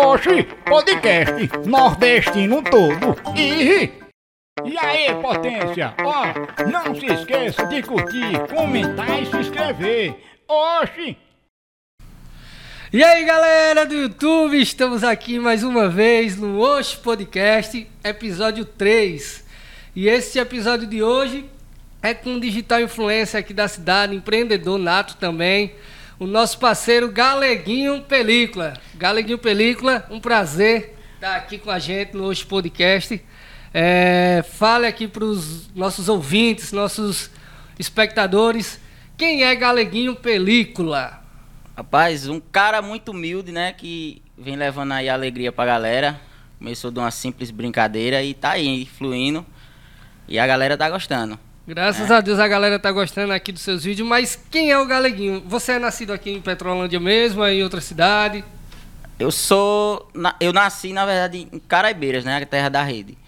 Oxi, podcast nordestino todo. E, e aí, potência? Ó, não se esqueça de curtir, comentar e se inscrever. Oxi! E aí galera do YouTube, estamos aqui mais uma vez no Oxe Podcast, episódio 3. E esse episódio de hoje é com um digital influencer aqui da cidade, empreendedor nato também, o nosso parceiro Galeguinho Película. Galeguinho Película, um prazer estar aqui com a gente no Oxe Podcast. É, fale aqui para os nossos ouvintes, nossos espectadores, quem é Galeguinho Película? Rapaz, um cara muito humilde, né? Que vem levando aí alegria pra galera. Começou de uma simples brincadeira e tá aí, fluindo. E a galera tá gostando. Graças é. a Deus a galera tá gostando aqui dos seus vídeos, mas quem é o Galeguinho? Você é nascido aqui em Petrolândia mesmo, em outra cidade? Eu sou. Eu nasci, na verdade, em Caraibeiras, né? A terra da rede.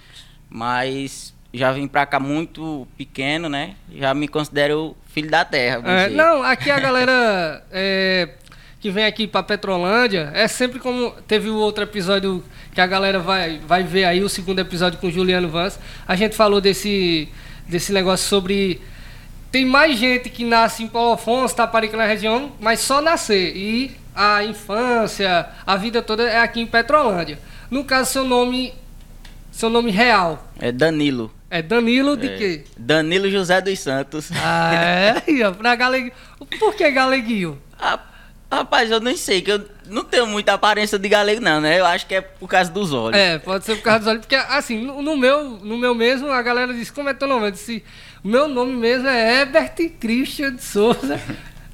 Mas já vim pra cá muito pequeno, né? Já me considero filho da terra. É, não, aqui a galera é, que vem aqui para Petrolândia, é sempre como teve o outro episódio que a galera vai, vai ver aí, o segundo episódio com o Juliano Vance. A gente falou desse, desse negócio sobre. Tem mais gente que nasce em Paulo Afonso, Taparica na região, mas só nascer. E a infância, a vida toda é aqui em Petrolândia. No caso, seu nome. Seu nome real. É Danilo. É Danilo de é, quê? Danilo José dos Santos. Ah, é? pra Galeguinho. Por que Galeguinho? Rapaz, eu nem sei, que eu não tenho muita aparência de galego, não, né? Eu acho que é por causa dos olhos. É, pode ser por causa dos olhos, porque assim, no, no meu, no meu mesmo, a galera disse, como é teu nome? Eu disse, o meu nome mesmo é Herbert Christian de Souza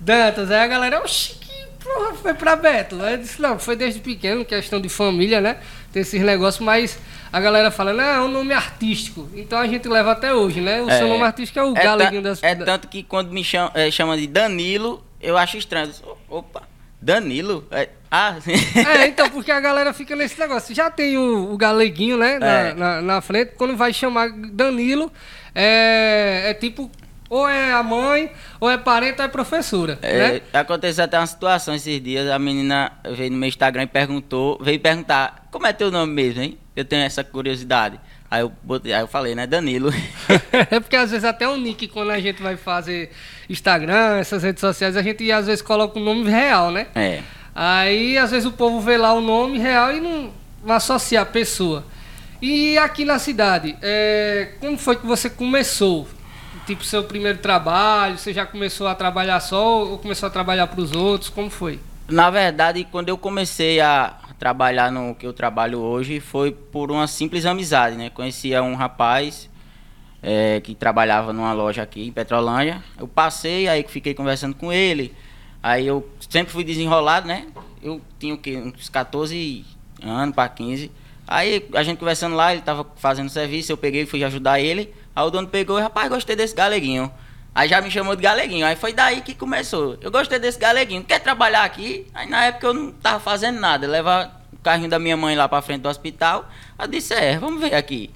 Dantas. Aí a galera, oxi, que porra foi pra Beto? Aí eu disse, não, foi desde pequeno, questão de família, né? Tem esses negócios, mas a galera fala, não, é um nome artístico. Então a gente leva até hoje, né? O é, seu nome artístico é o é Galeguinho das É tanto que quando me chama, é, chama de Danilo, eu acho estranho. Opa, Danilo? É, ah, sim. É, então, porque a galera fica nesse negócio. Já tem o, o galeguinho, né, na, é. na, na, frente. Quando vai chamar Danilo, é, é tipo, ou é a mãe, ou é parente, ou é professora. É, né? Aconteceu até uma situação esses dias. A menina veio no meu Instagram e perguntou, veio perguntar, como é teu nome mesmo, hein? Eu tenho essa curiosidade. Aí eu, botei, aí eu falei, né, Danilo. é porque às vezes até o nick, quando a gente vai fazer Instagram, essas redes sociais, a gente às vezes coloca o um nome real, né? É. Aí às vezes o povo vê lá o nome real e não, não associa a pessoa. E aqui na cidade, é, como foi que você começou? Tipo, seu primeiro trabalho, você já começou a trabalhar só ou começou a trabalhar para os outros? Como foi? Na verdade, quando eu comecei a trabalhar no que eu trabalho hoje foi por uma simples amizade, né? Conhecia um rapaz é, que trabalhava numa loja aqui em Petrolândia. Eu passei, aí fiquei conversando com ele. Aí eu sempre fui desenrolado, né? Eu tinha o quê? Uns 14 anos para 15. Aí a gente conversando lá, ele tava fazendo serviço, eu peguei e fui ajudar ele. Aí o dono pegou e, rapaz, gostei desse galeguinho. Aí já me chamou de galeguinho. Aí foi daí que começou. Eu gostei desse galeguinho. Quer trabalhar aqui? Aí na época eu não tava fazendo nada. Levar o carrinho da minha mãe lá pra frente do hospital. Eu disse, é, vamos ver aqui.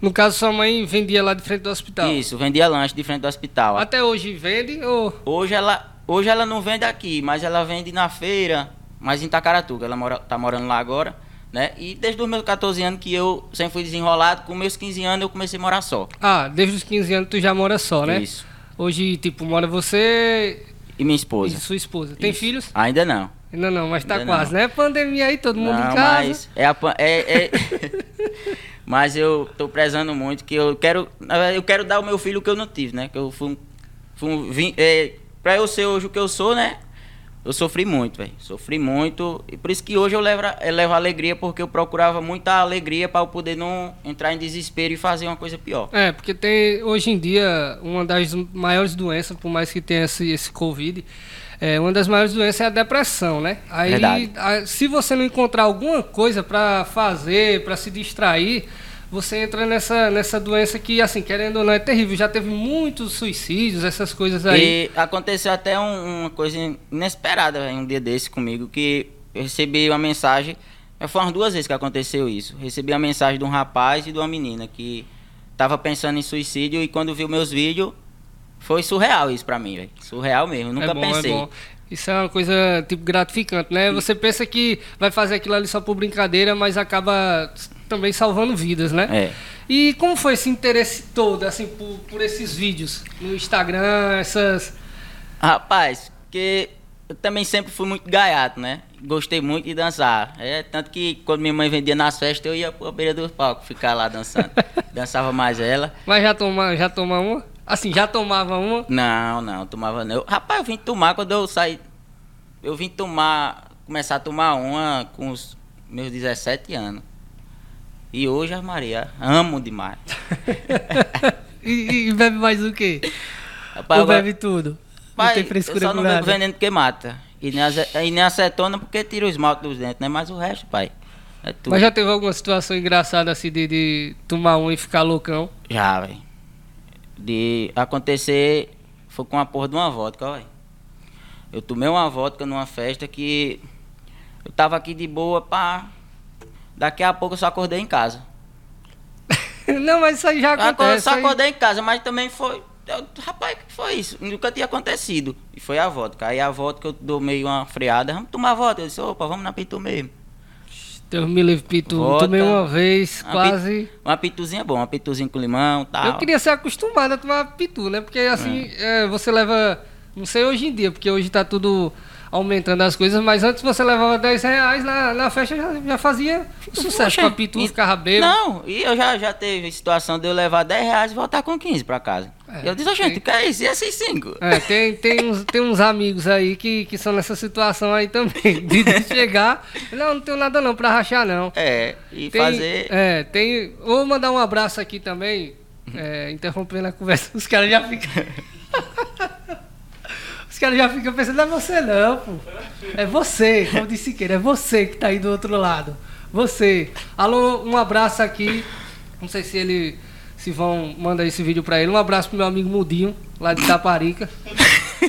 No caso, sua mãe vendia lá de frente do hospital? Isso, vendia lanche de frente do hospital. Até hoje vende ou... Hoje ela, hoje ela não vende aqui, mas ela vende na feira, mas em Tacaratuga. Ela mora, tá morando lá agora. Né? E desde os meus 14 anos que eu sempre fui desenrolado, com meus 15 anos eu comecei a morar só. Ah, desde os 15 anos tu já mora só, né? Isso. Hoje, tipo, mora você. E minha esposa. E sua esposa. Tem Isso. filhos? Ainda não. Ainda não, mas tá Ainda quase, não. né? Pandemia aí, todo mundo não, em casa. Mas, é, a, é, é... mas eu tô prezando muito que eu quero. Eu quero dar ao meu filho o que eu não tive, né? Que eu fui. fui vim, é, pra eu ser hoje o que eu sou, né? eu sofri muito, velho. Sofri muito. E por isso que hoje eu levo, eu levo alegria, porque eu procurava muita alegria para eu poder não entrar em desespero e fazer uma coisa pior. É, porque tem hoje em dia uma das maiores doenças, por mais que tenha esse, esse Covid, é, uma das maiores doenças é a depressão, né? Aí, a, se você não encontrar alguma coisa para fazer, para se distrair você entra nessa, nessa doença que, assim, querendo ou não, é terrível. Já teve muitos suicídios, essas coisas aí. E aconteceu até um, uma coisa inesperada um dia desse comigo, que eu recebi uma mensagem. Foi umas duas vezes que aconteceu isso. Recebi a mensagem de um rapaz e de uma menina que tava pensando em suicídio e quando viu meus vídeos, foi surreal isso pra mim, velho. Surreal mesmo. Nunca é bom, pensei. É Isso é uma coisa, tipo, gratificante, né? Você pensa que vai fazer aquilo ali só por brincadeira, mas acaba também salvando vidas, né? É. E como foi esse interesse todo, assim, por, por esses vídeos no Instagram, essas... Rapaz, porque eu também sempre fui muito gaiato, né? Gostei muito de dançar. É, tanto que quando minha mãe vendia nas festas, eu ia pra beira do palco ficar lá dançando. Dançava mais ela. Mas já toma, já toma uma? Assim, já tomava uma? Não, não, tomava não. Eu- rapaz, eu vim tomar quando eu saí. Eu vim tomar. Começar a tomar uma com os meus 17 anos. E hoje, a Maria, amo demais. e, e bebe mais o quê? Rapaz, Ou agora- bebe tudo? Pai, não tem eu frescura só com não bebo veneno porque mata. E nem, e nem acetona porque tira o esmalte dos dentes, né? Mas o resto, pai, é tudo. Mas já teve alguma situação engraçada assim de, de tomar um e ficar loucão? Já, velho. De acontecer, foi com a porra de uma vodka, velho. Eu tomei uma vodka numa festa que eu tava aqui de boa, pá. Daqui a pouco eu só acordei em casa. não, mas isso aí já Eu acor- acontece. só aí- acordei em casa, mas também foi. eu- rapaz, o que foi isso? Nunca tinha acontecido. E foi a vodka. Aí a vodka eu dou meio uma freada. Vamos tomar vodka. Eu disse, opa, vamos na pitu mesmo. Deus me livre, Pitu. Tomei uma vez, Uma quase. Uma pituzinha boa, uma pituzinha com limão e tal. Eu queria ser acostumado a tomar Pitu, né? Porque assim, é, você leva. Não sei hoje em dia, porque hoje tá tudo aumentando as coisas, mas antes você levava 10 reais na, na festa já, já fazia sucesso com a Pitu, e- ficava bêbado. Não, e eu já, já teve situação de eu levar 10 reais e voltar com 15 pra casa. É, eu disse, "Ô, gente, tem- que é isso? E esses 5? É, tem, tem, uns, tem uns amigos aí que, que são nessa situação aí também. De de chegar, não, não tenho nada não pra rachar não. É, e Tem, fazer. É, tem. Vou mandar um abraço aqui também, é, interrompendo a conversa. Os caras já ficam. Os caras já ficam pensando, não é você não, pô. É você, como disse Siqueira, é você que tá aí do outro lado. Você. Alô, um abraço aqui. Não sei se ele. Se vão mandar esse vídeo pra ele. Um abraço pro meu amigo Mudinho, lá de Taparica.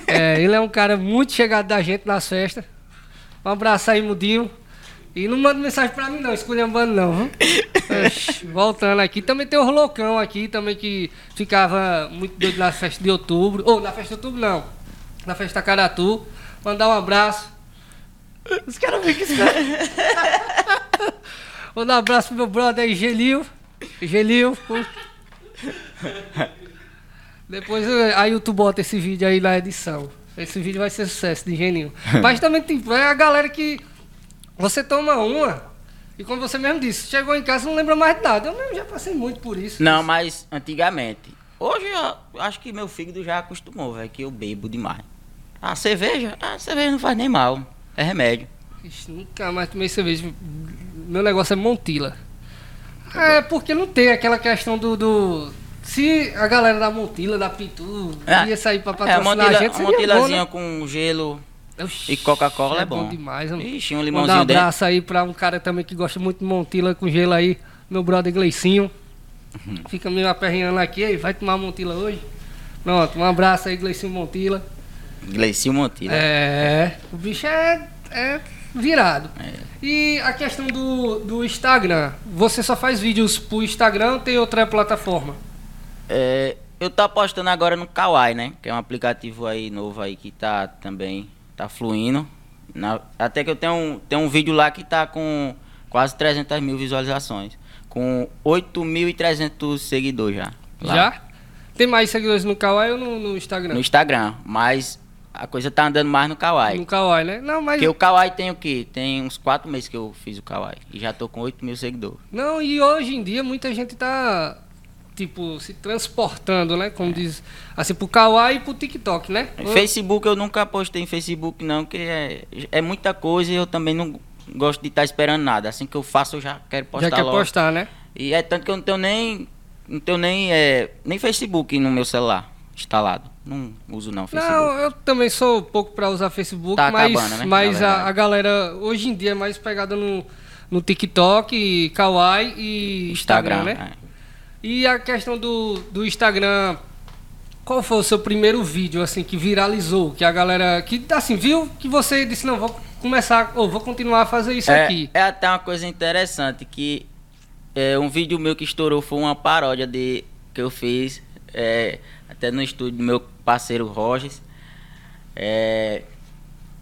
É, ele é um cara muito chegado da gente nas festas. Um abraço aí, Mudinho. E não manda mensagem pra mim não, esculhambando não, viu? Voltando aqui, também tem os loucão aqui, também que ficava muito doido na festa de outubro. Ou na festa de outubro não, na festa Caratu. Mandar um abraço. Os caras ficam esperando. Vou dar um abraço pro meu brother aí, Gelil. Gelil. Depois eh, aí tu bota esse vídeo aí na edição. Esse vídeo vai ser sucesso de Geninho. Mas também tem é a galera que você toma uma e como você mesmo disse, chegou em casa e não lembra mais de nada. Eu mesmo já passei muito por isso. Não, mas antigamente. Hoje eu acho que meu fígado já acostumou, velho, que eu bebo demais. A cerveja, a cerveja não faz nem mal. É remédio. Ixi, nunca mais tomei cerveja. Meu negócio é Montila. É porque não tem aquela questão do. do- se a galera da Montila, da Pitu, É. ia sair pra É, a patrocinar a montila, gente, a seria bom, montilazinha né? com gelo Oxi, e Coca-Cola é bom. demais, mano. Ixi, um Mandar um limãozinho dentro. abraço aí pra um cara também que gosta muito de Montila com gelo aí, meu brother Gleicinho. Uhum. Fica meio aperreando aqui, aí, vai tomar Montila hoje? Pronto, um abraço aí, Gleicinho Montila. Gleicinho Montila. É, o bicho é, é virado. É. E a questão do, do Instagram, você só faz vídeos pro Instagram ou tem outra plataforma? É, eu tô apostando agora no Kawaii, né? Que é um aplicativo aí novo aí que tá também tá fluindo. Na- até que eu tenho um, tenho um vídeo lá que tá com quase 300 mil visualizações. Com 8.300 seguidores já. lá Já? Tem mais seguidores no Kawaii ou no, no Instagram? No Instagram. Mas a coisa tá andando mais no Kawaii. No Kawaii, né? Não, mas. Porque o Kawaii tem o quê? Tem uns 4 meses que eu fiz o Kawaii. E já tô com 8 mil seguidores. Não, e hoje em dia muita gente tá, tipo, se transportando, né? Como diz, assim, pro Kawaii e pro TikTok, né? Facebook eu nunca postei em Facebook não, que é, é muita coisa e eu também não gosto de estar esperando nada. Assim que eu faço eu já quero postar Já quer logo. postar, né? E é tanto que eu não tenho nem não tenho nem é, nem Facebook no meu celular instalado. Não uso não Facebook. Não, eu também sou pouco pra usar Facebook, Tá mas, acabando, né? mas a, a galera hoje em dia é mais pegada no, no TikTok, Kawaii e Instagram, né? é. E a questão do, do Instagram, qual foi o seu primeiro vídeo assim que viralizou, que a galera que assim viu que você disse não vou começar ou vou continuar a fazer isso É, aqui. é até uma coisa interessante que é, um vídeo meu que estourou foi uma paródia de que eu fiz é, até no estúdio do meu parceiro Rogers. É,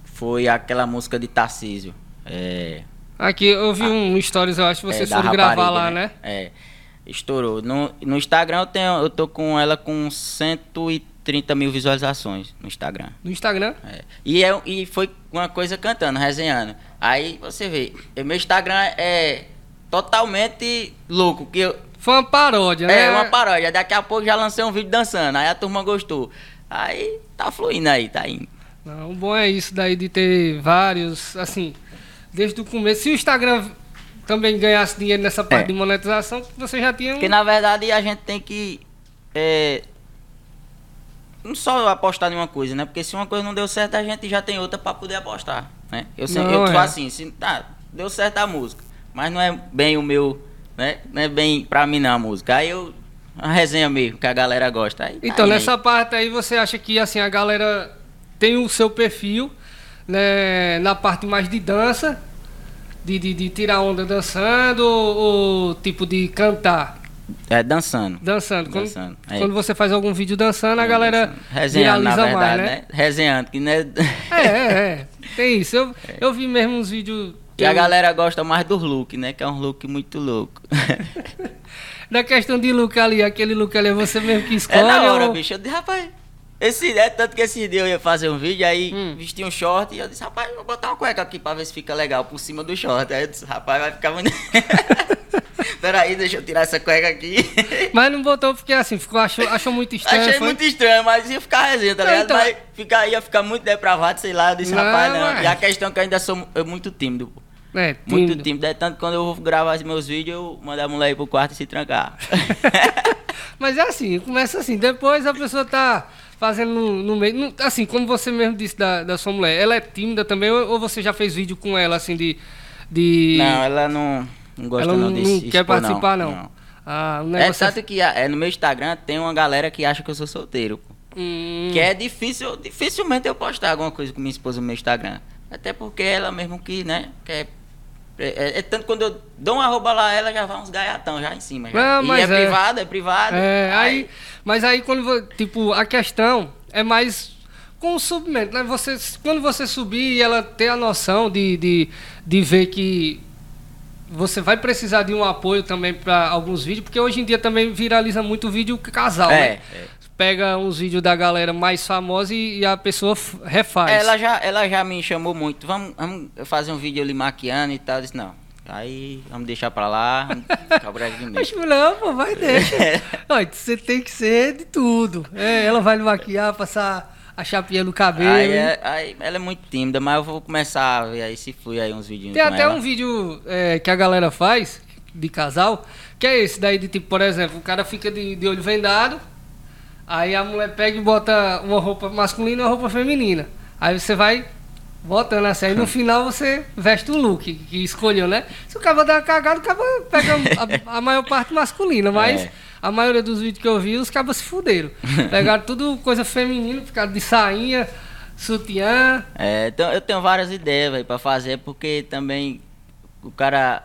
foi aquela música de Tarcísio. É, Aqui eu vi um stories, eu acho que você é, gravar lá, né? É. Estourou. No, no Instagram eu tenho. Eu tô com ela com 130 mil visualizações no Instagram. No Instagram. É. E, é, e foi uma coisa cantando, resenhando. Aí você vê, meu Instagram é totalmente louco. Que eu, Foi uma paródia, né? é uma paródia. Daqui a pouco já lancei um vídeo dançando. Aí a turma gostou. Aí tá fluindo aí, tá indo. Não, o bom é isso daí de ter vários, assim, desde o começo. Se o Instagram também ganhasse dinheiro nessa parte É. de monetização, você já tinha um... Porque na verdade a gente tem que. é, não só apostar em uma coisa, né? Porque se uma coisa não deu certo, a gente já tem outra pra poder apostar. Né? Eu sempre Não, eu é. assim, se, tá, deu certo a música, mas não é bem o meu. Né? Não é bem pra mim não a música. Aí eu. A resenha mesmo, que a galera gosta. Aí, tá Então, indo nessa aí. parte aí, você acha que, assim, a galera tem o seu perfil, né, na parte mais de dança, de, de, de tirar onda dançando, ou, ou tipo de cantar, É dançando. dançando. Quando, Dançando, é. quando você faz algum vídeo dançando, a galera Resenhando, na verdade, mais, né? né? Resenhando, que não é. É, é, é. Tem isso. Eu, eu vi mesmo uns vídeos. Que a galera gosta mais do look, né? Que é um look muito louco. Da questão de look ali, aquele look ali é você mesmo que escolhe. É na hora, ou- bicho. Eu disse, rapaz. Esse, é tanto que esse dia eu ia fazer um vídeo, aí Hum. vesti um short e eu disse, rapaz, vou botar uma cueca aqui pra ver se fica legal por cima do short. Aí eu disse, rapaz, vai ficar muito. Peraí, deixa eu tirar essa cueca aqui. Mas não botou porque assim, ficou, achou, achou muito estranho. Achei foi? muito estranho, mas ia ficar resenha, tá ligado? então- Mas ficar, ia ficar muito depravado, sei lá. Eu disse, Não, rapaz, não. mas- E a questão é que eu ainda sou eu muito tímido. pô. É, Muito tímido. tímido. É tanto que quando eu vou gravar os meus vídeos, eu mando a mulher ir pro quarto e se trancar. Mas é assim, começa assim, depois a pessoa tá fazendo no, no meio. no- assim, como você mesmo disse da, da sua mulher, ela é tímida também, ou, ou você já fez vídeo com ela, assim, de. de não, ela não, não gosta ela não, não, desse quer expor, participar, não. Ah, o É negócio tanto que a- é, no meu Instagram tem uma galera que acha que eu sou solteiro. Hum, Que é difícil, dificilmente eu postar alguma coisa com minha esposa no meu Instagram. Até porque ela mesmo que, né, quer. É, é- é tanto quando eu dou uma arroba lá, ela já vai uns gaiatão já em cima. Já. Não, e mas é, é. privado, é privado. É, aí, mas aí quando, tipo, a questão é mais com o submento, né? Você, quando você subir e ela ter a noção de, de, de ver que você vai precisar de um apoio também para alguns vídeos, porque hoje em dia também viraliza muito vídeo casal, É, né? é. Pega uns vídeos da galera mais famosa e, e a pessoa refaz. Ela já, ela já me chamou muito. Vamos, vamos fazer um vídeo ali maquiando e tal. Eu disse, não. Aí vamos deixar pra lá. mesmo. Acho que não, pô, vai deixa. Olha, você tem que ser de tudo. É, ela vai lhe maquiar, passar a chapinha no cabelo. Aí, é- aí ela é muito tímida, mas eu vou começar a ver aí se flui aí uns vídeos Tem até ela. um vídeo é, que a galera faz de casal, que é esse daí de tipo, por exemplo, o cara fica de, de olho vendado, aí a mulher pega e bota uma roupa masculina e uma roupa feminina. Aí você vai botando assim, aí no final você veste o look que escolheu, né? Se o cara dar uma cagada, o cara pega a, a maior parte masculina, mas É. a maioria dos vídeos que eu vi, os cabas se fuderam. Pegaram tudo coisa feminina, ficaram de sainha, sutiã. É, então eu tenho várias ideias véio, pra fazer, porque também o cara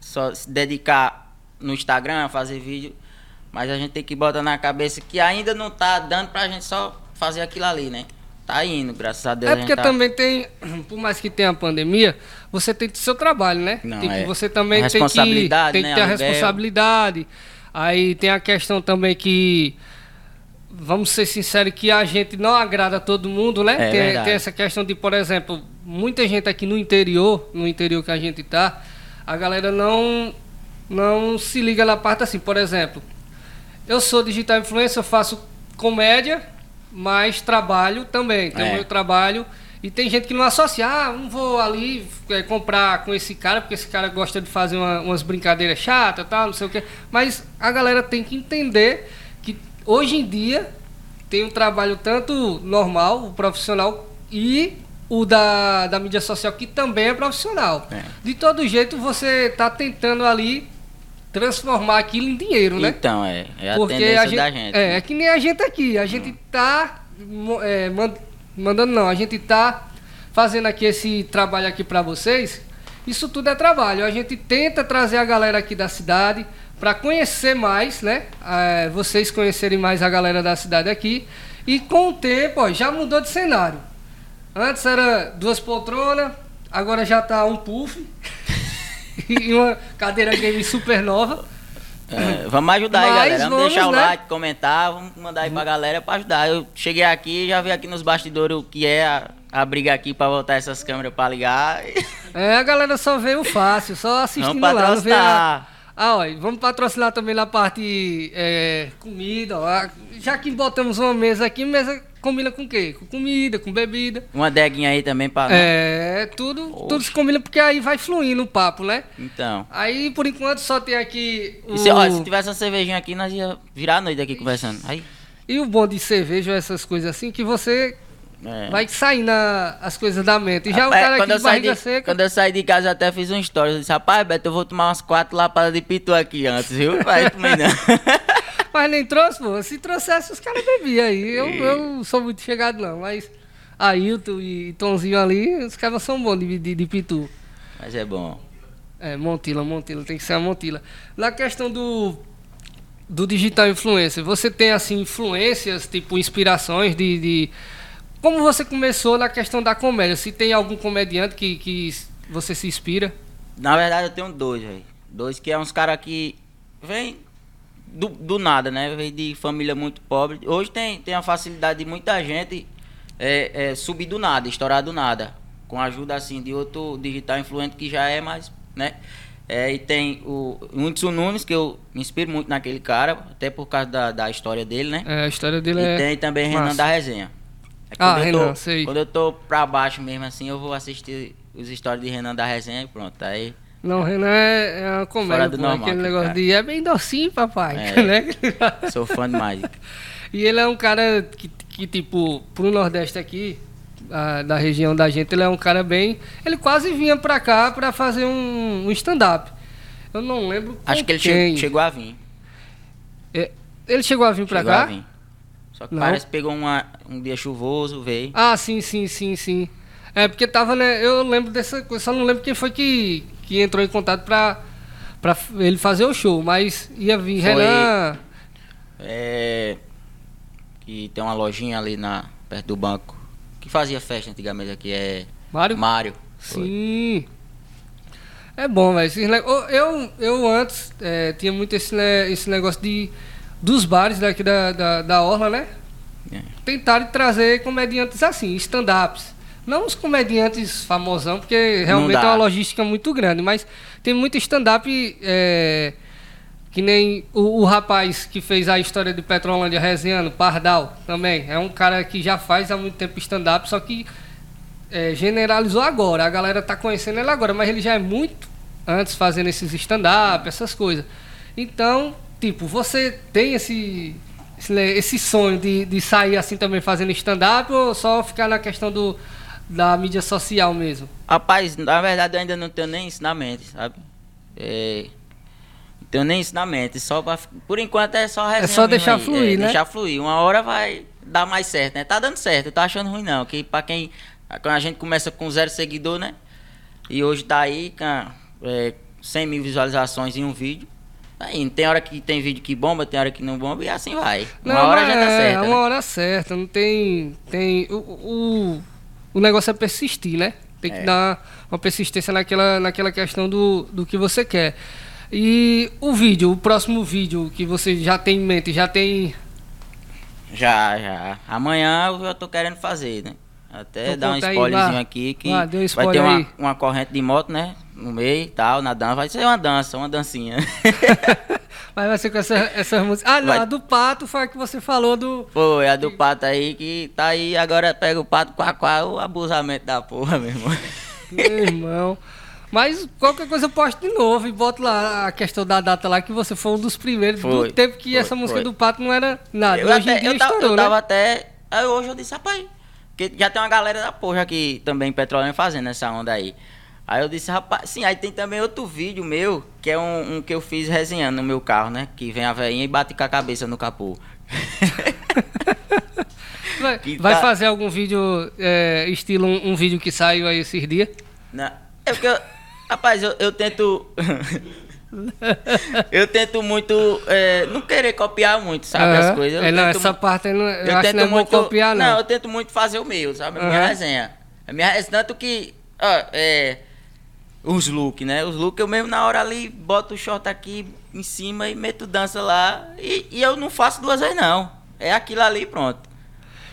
só se dedicar no Instagram a fazer vídeo, mas a gente tem que botar na cabeça que ainda não tá dando pra gente só fazer aquilo ali, né? Tá indo, graças a Deus. É a porque tá... também tem, por mais que tenha a pandemia, você tem seu trabalho, né? Não, tipo, é. você também tem que, Responsabilidade, tem que né, ter a responsabilidade. Aí tem a questão também que, vamos ser sinceros, que a gente não agrada a todo mundo, né? É tem, tem essa questão de, por exemplo, muita gente aqui no interior, no interior que a gente tá, a galera não, não se liga na parte assim, por exemplo, eu sou digital influencer, eu faço comédia, mas trabalho também. Tem É. o meu trabalho. E tem gente que não associa, ah, não vou ali é, comprar com esse cara, porque esse cara gosta de fazer uma- umas brincadeiras chatas tal, não sei o quê. Mas a galera tem que entender que hoje em dia tem um trabalho tanto normal, o profissional, e o da, da mídia social, que também é profissional. É. De todo jeito, você está tentando ali transformar aquilo em dinheiro, né? Então, é. É a Porque tendência a gente, da gente. É, né? é que nem a gente aqui. A gente tá é, man- mandando não, a gente tá fazendo aqui esse trabalho aqui para vocês. Isso tudo é trabalho. A gente tenta trazer a galera aqui da cidade para conhecer mais, né? É, vocês conhecerem mais a galera da cidade aqui. E com o tempo, ó, já mudou de cenário. Antes era duas poltronas, agora já tá um puff e uma cadeira game super nova. É, vamos ajudar aí, Mas galera. Vamos, vamos, deixar o né? like, comentar, vamos mandar aí pra galera pra ajudar. Eu cheguei aqui já vi aqui nos bastidores o que é a, a briga aqui pra voltar essas câmeras pra ligar. É, a galera só vê o fácil, só assistindo Vamos lá. Não vê a... Ah, ó, vamos patrocinar também na parte é, comida. Ó. Já que botamos uma mesa aqui, mesa combina com o quê? Com comida, com bebida. Uma deguinha aí também pra. É, tudo, tudo se combina porque aí vai fluindo o papo, né? Então. Aí, por enquanto, só tem aqui o... Se, ó, se tivesse uma cervejinha aqui, nós ia virar a noite aqui conversando. Aí. E o bom de cerveja, essas coisas assim, que você É. vai saindo a- as coisas da mente. E já o cara aqui de barriga de, seca... quando eu saí de casa, eu até fiz um story. Eu disse, rapaz, Beto, eu vou tomar umas quatro lapadas de pitu aqui antes, viu? Aí tomei não. Mas nem trouxe, pô. Se trouxesse, os caras bebiam aí. Eu, eu não sou muito chegado, não. Mas Ailton e Tonzinho ali, os caras são bons de, de, de pitu. Mas é bom. É, Montila, Montila. Tem que ser a Montila. Na questão do, do digital influencer, você tem, assim, influências, tipo, inspirações de... de- Como você começou na questão da comédia? Se tem algum comediante que, que você se inspira? Na verdade, eu tenho dois, velho. Dois que é uns caras que vem do, do nada, né? Vem de família muito pobre. Hoje tem, tem a facilidade de muita gente é, é, subir do nada, estourar do nada. Com a ajuda, assim, de outro digital influente que já é mais, né? É, e tem o Hudson Nunes, que eu me inspiro muito naquele cara, até por causa da, da história dele, né? É, a história dele E é... tem também Renan massa. da Resenha. É Ah, eu tô- Renan, sei. Quando eu tô pra baixo mesmo assim, eu vou assistir os stories de Renan da Resenha e pronto. Aí Não, Renan é, é uma comédia, do pô, normal, aquele negócio cara. de é bem docinho, papai, É. né? sou fã demais. e ele é um cara que, que tipo, pro Nordeste aqui, ah, da região da gente, ele é um cara bem... Ele quase vinha pra cá pra fazer um, um stand-up. Eu não lembro Acho que ele che- chegou a vir. É, ele chegou a vir pra chegou cá? a vir. Só que Não. parece que pegou uma, um dia chuvoso, veio. Ah, sim, sim, sim, sim. É, porque tava, né? Eu lembro dessa coisa, só não lembro quem foi que, que entrou em contato pra, pra ele fazer o show, mas ia vir Foi- Renan. É, que tem uma lojinha ali na, perto do banco. Que fazia festa antigamente aqui, é Mário? Mário. Sim. É bom, velho. Eu, eu, antes é, tinha muito esse, esse negócio de dos bares daqui da, da, da Orla, né? É. Tentaram trazer comediantes assim, stand-ups. Não os comediantes famosão, porque realmente é uma logística muito grande, mas tem muito stand-up é, que nem o, o rapaz que fez a história de Petrolândia resenhando, Pardal, também. É um cara que já faz há muito tempo stand-up, só que é, generalizou agora. A galera tá conhecendo ele agora, mas ele já é muito antes fazendo esses stand-up, essas coisas. Então, tipo, você tem esse, esse, esse sonho de, de sair assim também fazendo stand-up ou só ficar na questão do, da mídia social mesmo? Rapaz, na verdade eu ainda não tenho nem ensinamento, sabe? É, não tenho nem ensinamento, só pra, por enquanto é só resenha só deixar aí, fluir, é, né? Deixar fluir, uma hora vai dar mais certo, né? Tá dando certo, eu tô achando ruim não, que pra quem, quando a gente começa com zero seguidor, né? E hoje tá aí com é, 100 mil visualizações em um vídeo, aí tem hora que tem vídeo que bomba, tem hora que não bomba e assim vai. Uma hora já tá é, certo. É né? uma hora certa, não tem. tem o, o, o negócio é persistir, né? Tem que É. dar uma persistência naquela, naquela questão do, do que você quer. E o vídeo, o próximo vídeo que você já tem em mente, já tem. Já, já. Amanhã eu já tô querendo fazer, né? Até Então dar um aí, spoilerzinho vá. aqui que dê um vai spoiler ter uma, aí. uma corrente de moto, né? No meio e tal, na dança. Vai ser uma dança, uma dancinha. Mas vai ser com essa, essas músicas. Ah, não, Vai. a do pato foi a que você falou do. Foi a do pato aí que tá aí, agora pega o pato quá quá, o abusamento da porra, meu irmão. Meu irmão. Mas qualquer coisa eu posto de novo e boto lá a questão da data lá, que você foi um dos primeiros Foi, do tempo que foi, essa música foi. do pato não era nada. Eu, Hoje em até, dia eu, tava, estourou, eu né? tava até. Aí hoje eu disse, rapaz, porque já tem uma galera da porra aqui também em Petrolina fazendo essa onda aí. Aí eu disse, rapaz, sim, aí tem também outro vídeo meu, que é um, um que eu fiz resenhando no meu carro, né? Que vem a veinha e bate com a cabeça no capô. Vai, que vai tá- fazer algum vídeo, é, estilo um, um vídeo que saiu aí esses dias? Não, é porque, eu- rapaz, eu, eu tento. eu tento muito. é, não querer copiar muito, sabe? As Aham. coisas. Eu É, não, essa parte aí não, eu, eu tento não é muito copiar, não. eu tento muito fazer o meu, sabe? A minha resenha. É minha, tanto que. ó, é, os look, né? Os look eu mesmo na hora ali boto o short aqui em cima e meto dança lá. E, e eu não faço duas vezes, não. É aquilo ali e pronto.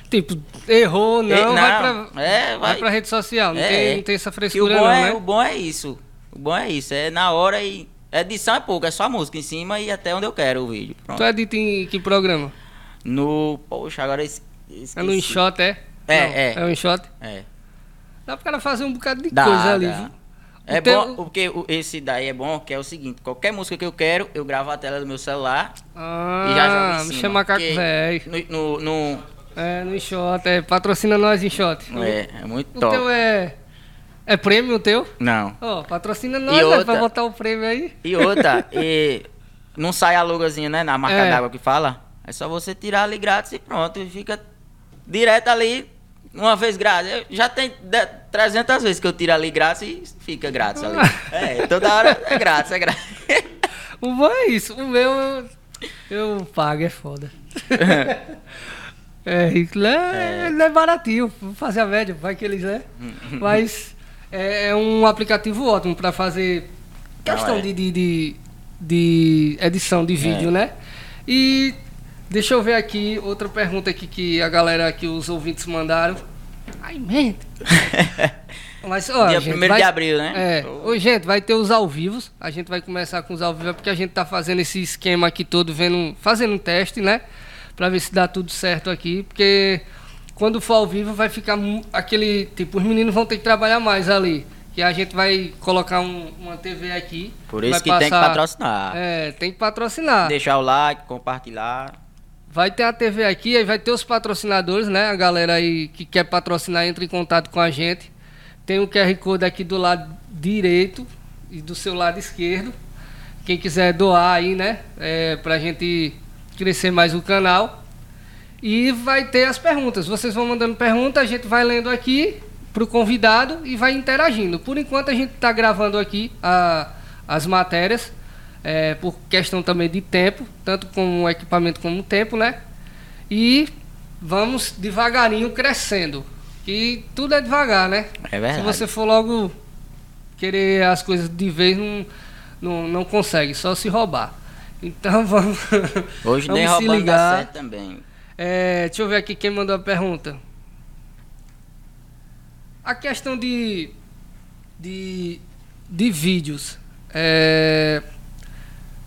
Tipo, errou, não, É, vai, pra, é, vai pra rede social. Não, É, tem, é. não tem essa frescura, bom, não, é, né? o bom é isso. O bom é isso. É na hora e. Edição é pouco, é só música em cima e até onde eu quero o vídeo. Pronto. Tu edita em que programa? No. Poxa, agora es- esqueci. É no InShot, é? É, Não, é. É o InShot? É. Dá pro cara fazer um bocado de Dá, coisa ali, dá. viu? É O teu- bom, porque o- esse daí é bom, que é o seguinte, qualquer música que eu quero, eu gravo a tela do meu celular Ah, e já jogo em me cima. chama Porque velho. No, no, no- É, no InShot, é. Patrocina nós, InShot. é, é muito O top. teu é... É prêmio o teu? Não. Ó, patrocina nós, E né, outra- pra botar o prêmio aí. E outra, e não sai a logozinha, né, na marca É. d'água que fala. É só você tirar ali grátis e pronto, e fica direto ali, uma vez grátis. Já tem de- 300 vezes que eu tiro ali grátis e fica grátis ali. É, toda hora é grátis, é grátis. O bom é isso. O meu eu, eu pago, é foda. é, né? Não é baratinho. Vou fazer a média, vai que eles é. Mas é, é um aplicativo ótimo pra fazer questão Não, é. de, de, de, de edição de vídeo, né? E deixa eu ver aqui outra pergunta aqui que a galera aqui, os ouvintes mandaram. Ai, mente. Mas, ó, Dia gente, 1º vai- de abril, né? É. Ô, gente, vai ter os ao vivos. A gente vai começar com os ao vivo, porque a gente tá fazendo esse esquema aqui todo, vendo, fazendo um teste, né? Pra ver se dá tudo certo aqui. Porque quando for ao vivo vai ficar aquele. Tipo, os meninos vão ter que trabalhar mais ali. Que a gente vai colocar um- uma TV aqui. Por isso que tem que patrocinar. É, tem que patrocinar. Deixar o like, compartilhar. Vai ter a TV aqui, aí vai ter os patrocinadores, né? A galera aí que quer patrocinar entra em contato com a gente. Tem o QR Code aqui do lado direito e do seu lado esquerdo. Quem quiser doar aí, né? É, pra gente crescer mais o canal. E vai ter as perguntas. Vocês vão mandando pergunta, a gente vai lendo aqui pro convidado e vai interagindo. Por enquanto a gente tá gravando aqui a- as matérias, é, por questão também de tempo, tanto com o equipamento como o tempo, né? E vamos devagarinho crescendo. Que tudo é devagar, né? É verdade. Se você for logo querer as coisas de vez, não, não, não consegue, só se roubar. Então vamos. Hoje vamos nem se roubando ligar. certo também. É, deixa eu ver aqui quem mandou a pergunta. A questão de. de. de vídeos. É,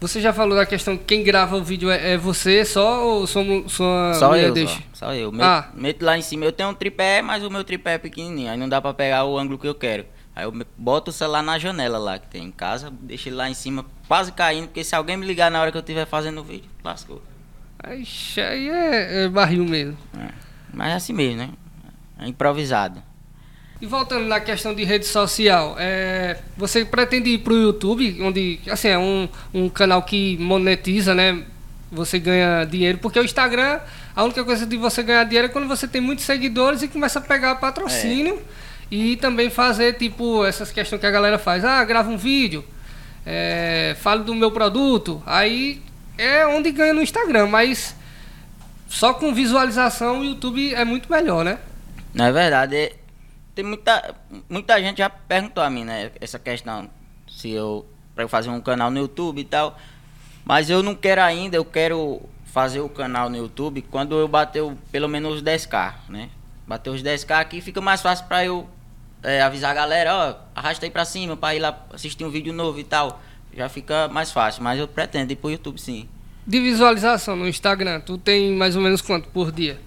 você já falou da questão que quem grava o vídeo é, é você só ou mu- sua Só mulher eu, deixa? só, só eu. Meto, Ah. meto lá em cima. Eu tenho um tripé, mas o meu tripé é pequenininho. Aí não dá pra pegar o ângulo que eu quero. Aí eu boto o celular na janela lá que tem em casa, deixo ele lá em cima, quase caindo, porque se alguém me ligar na hora que eu estiver fazendo o vídeo, lascou. Ixi, Aí é, é barril mesmo. É. Mas é assim mesmo, né? É improvisado. E voltando na questão de rede social, é, você pretende ir pro YouTube, onde assim, é um, um canal que monetiza, né? Você ganha dinheiro, porque o Instagram, a única coisa de você ganhar dinheiro é quando você tem muitos seguidores e começa a pegar patrocínio e também fazer tipo essas questões que a galera faz. Ah, grava um vídeo, é, falo do meu produto, aí é onde ganha no Instagram, mas só com visualização o YouTube é muito melhor, né? Na verdade, é- tem muita, muita gente já perguntou a mim, né? Essa questão, se eu, pra eu fazer um canal no YouTube e tal. Mas eu não quero ainda, eu quero fazer o canal no YouTube quando eu bater o- pelo menos os 10k, né? Bater os 10k aqui fica mais fácil pra eu é, avisar a galera, ó, arrasta aí pra cima pra ir lá assistir um vídeo novo e tal. Já fica mais fácil, mas eu pretendo ir pro YouTube sim. De visualização no Instagram, tu tem mais ou menos quanto por dia?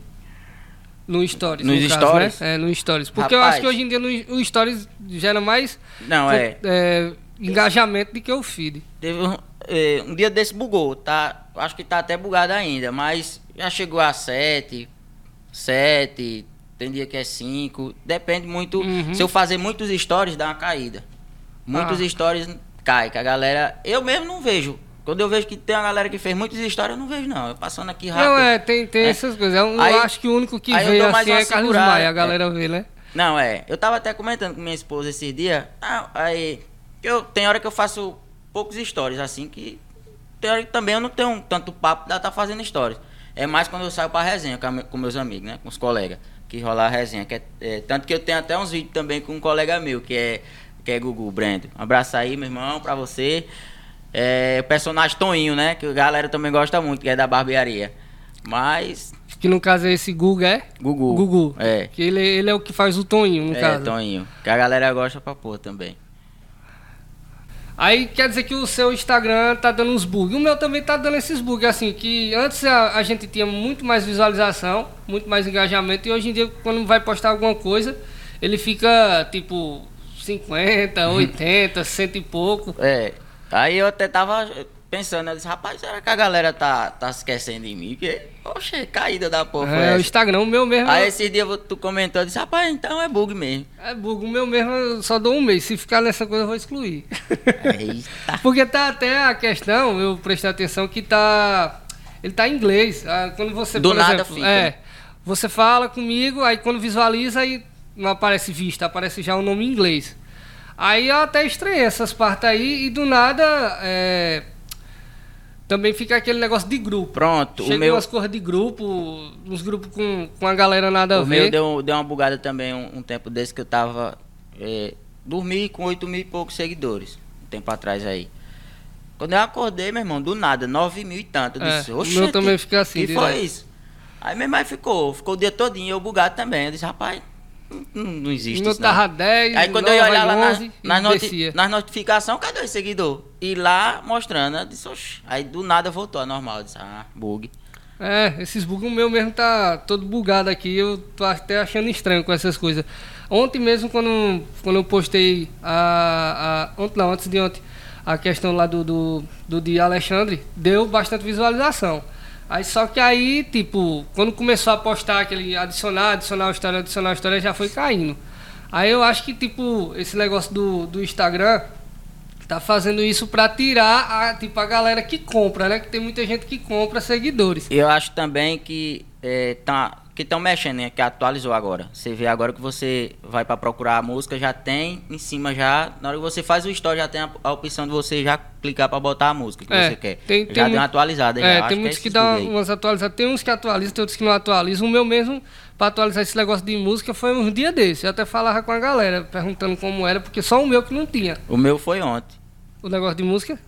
No Stories. Nos no caso, stories? né? É, no Stories. Porque eu Rapaz. acho que hoje em dia no, o Stories gera mais Não, é. é, engajamento do que o feed. Teve um, eh, um dia desse bugou, tá? Acho que tá até bugado ainda, mas já chegou a 7, 7, tem dia que é 5, depende muito. Uhum. Se eu fazer muitos stories, dá uma caída. Muitos Ah. stories cai, que a galera. Eu mesmo não vejo. Quando eu vejo que tem uma galera que fez muitas histórias, eu não vejo, não. Eu passando aqui rápido. Não, é, tem, tem É. essas coisas. Eu, Aí- acho que o único que mais assim é Carlos Maia, a é. galera vê, né? Não, é. Eu tava até comentando com minha esposa esses dias. Ah, aí. Eu, tem hora que eu faço poucos stories, assim, que. Tem hora que também eu não tenho tanto papo pra estar fazendo stories. É mais quando eu saio pra resenha com, a com meus amigos, né? Com os colegas. que rolar a resenha. Que é, é, tanto que eu tenho até uns vídeos também com um colega meu, que é, que é Gugu Brendo. Um abraço aí, meu irmão, pra você. É, o personagem Toninho, né? Que a galera também gosta muito, que é da barbearia. Mas. Que no caso é esse Guga, é? Gugu. Gugu. É. Que ele, ele é o que faz o Toninho, no é, caso. Toninho. Que a galera gosta pra pôr também. Aí quer dizer que o seu Instagram tá dando uns bugs. O meu também tá dando esses bugs, assim, que antes a, a, gente tinha muito mais visualização, muito mais engajamento, e hoje em dia, quando vai postar alguma coisa, ele fica tipo 50, 80, cento e pouco. É. Aí eu até tava pensando, eu disse, rapaz, será que a galera tá, tá se esquecendo de mim? Porque, oxe, caída da porra. É, o Instagram, o meu mesmo. Aí esse dia tu comentou, eu disse, rapaz, então é bug mesmo. É bug, o meu mesmo eu só dou um mês. Se ficar nessa coisa, eu vou excluir. Eita. Porque tá até a questão, eu prestei atenção que tá. Ele tá em inglês. Ah, Quando você, Do por nada exemplo, fica. É. Você fala comigo, aí quando visualiza, aí não aparece vista, aparece já o nome em inglês. Aí eu até estranhei essas partes aí e do nada é, também fica aquele negócio de grupo. Pronto, Chega o meu, umas coisas de grupo, uns grupos com, com a galera nada a o meu ver. deu, deu uma bugada também um, um tempo desse que eu tava. É, dormi com 8 mil e poucos seguidores. Um tempo atrás aí. Quando eu acordei, meu irmão, do nada, 9 mil e tanto. Eu É, disse, o oxe, meu também fica assim, que foi isso? Aí meu irmão ficou, ficou o dia todinho, eu bugado também. Eu disse, rapaz, não, não existe O meu isso não. tava 10, Aí quando não, eu ia olhar lá nas, 11 nas, noti nas notificações, cadê o seguidor? E lá mostrando, eu disse, oxe. Aí do nada voltou a normal. Eu disse, ah, bug. É, esses bugs, o meu mesmo tá todo bugado aqui, eu tô até achando estranho com essas coisas. Ontem mesmo, quando, quando eu postei a, a. Ontem não, antes de ontem, a questão lá do, do, do de Alexandre, deu bastante visualização. Aí só que aí, tipo, quando começou a postar aquele adicionar, adicionar história, adicionar história, já foi caindo. Aí eu acho que, tipo, esse negócio do, do Instagram tá fazendo isso pra tirar a, tipo, a galera que compra, né? Que tem muita gente que compra seguidores. Eu acho também que é, tá, que estão mexendo, né? Que atualizou agora. Você vê agora que você vai para procurar a música, já tem em cima já. Na hora que você faz o story, já tem a, a opção de você já clicar para botar a música que É, você quer. tem- já tem deu uma atualizada. já. É, acho tem que muitos é que bug aí. umas atualizações. Tem uns que atualizam, tem outros que não atualizam. O meu mesmo, pra atualizar esse negócio de música, foi um dia desse. Eu até falava com a galera, perguntando como era, porque só o meu que não tinha. O meu foi ontem. O negócio de música.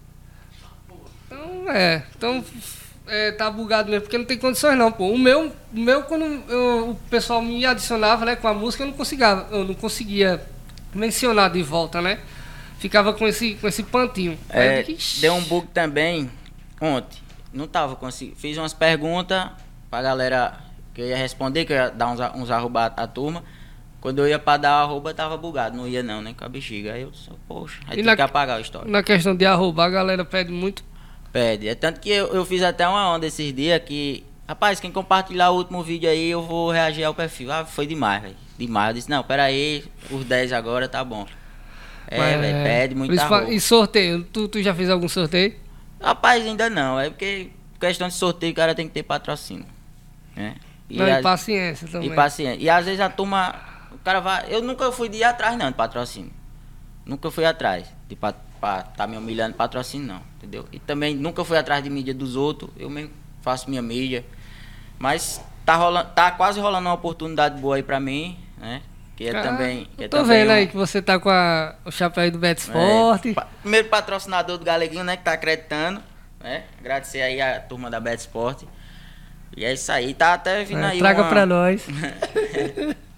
Então, é. Então, é, tá bugado mesmo, porque não tem condições não, pô. O meu, o meu quando eu- o pessoal me adicionava, né, com a música, eu não conseguia, eu não conseguia mencionar de volta, né? Ficava com esse, com esse pantinho. É, deu um bug também ontem. Não tava conseguindo. Fiz umas perguntas pra galera que eu ia responder, que eu ia dar uns, uns arroba à turma. Quando eu ia pra dar arroba, tava bugado. Não ia não, nem com a bexiga. Aí eu disse, poxa, aí E tem na- que apagar a história. Na questão de arroba, a galera pede muito. Pede. É tanto que eu, eu fiz até uma onda esses dias que. Rapaz, quem compartilhar o último vídeo aí, eu vou reagir ao perfil. Ah, foi demais, velho. Demais. Eu disse, não, pera aí, os 10 agora tá bom. É, Mas, velho, pede muita principal- roupa. E sorteio? Tu, tu já fez algum sorteio? Rapaz, ainda não. É porque questão de sorteio, o cara tem que ter patrocínio. Né? E, não, e a- paciência também. e paciência. E às vezes a turma. O cara vai. Eu nunca fui de ir atrás, não, de patrocínio. Nunca fui atrás de pa, pra tá me humilhando patrocínio, não. Entendeu? E também nunca fui atrás de mídia dos outros. Eu mesmo faço minha mídia. Mas tá, rolando, tá quase rolando uma oportunidade boa aí pra mim, né? Que é também. Que é tô também vendo um- aí que você tá com a- o chapéu aí do Betis é, Forte. pa- primeiro patrocinador do Galeguinho, né? Que tá acreditando. Né? Agradecer aí a turma da Bet Sport. E é isso aí. Tá até vindo É, aí. traga uma, pra nós.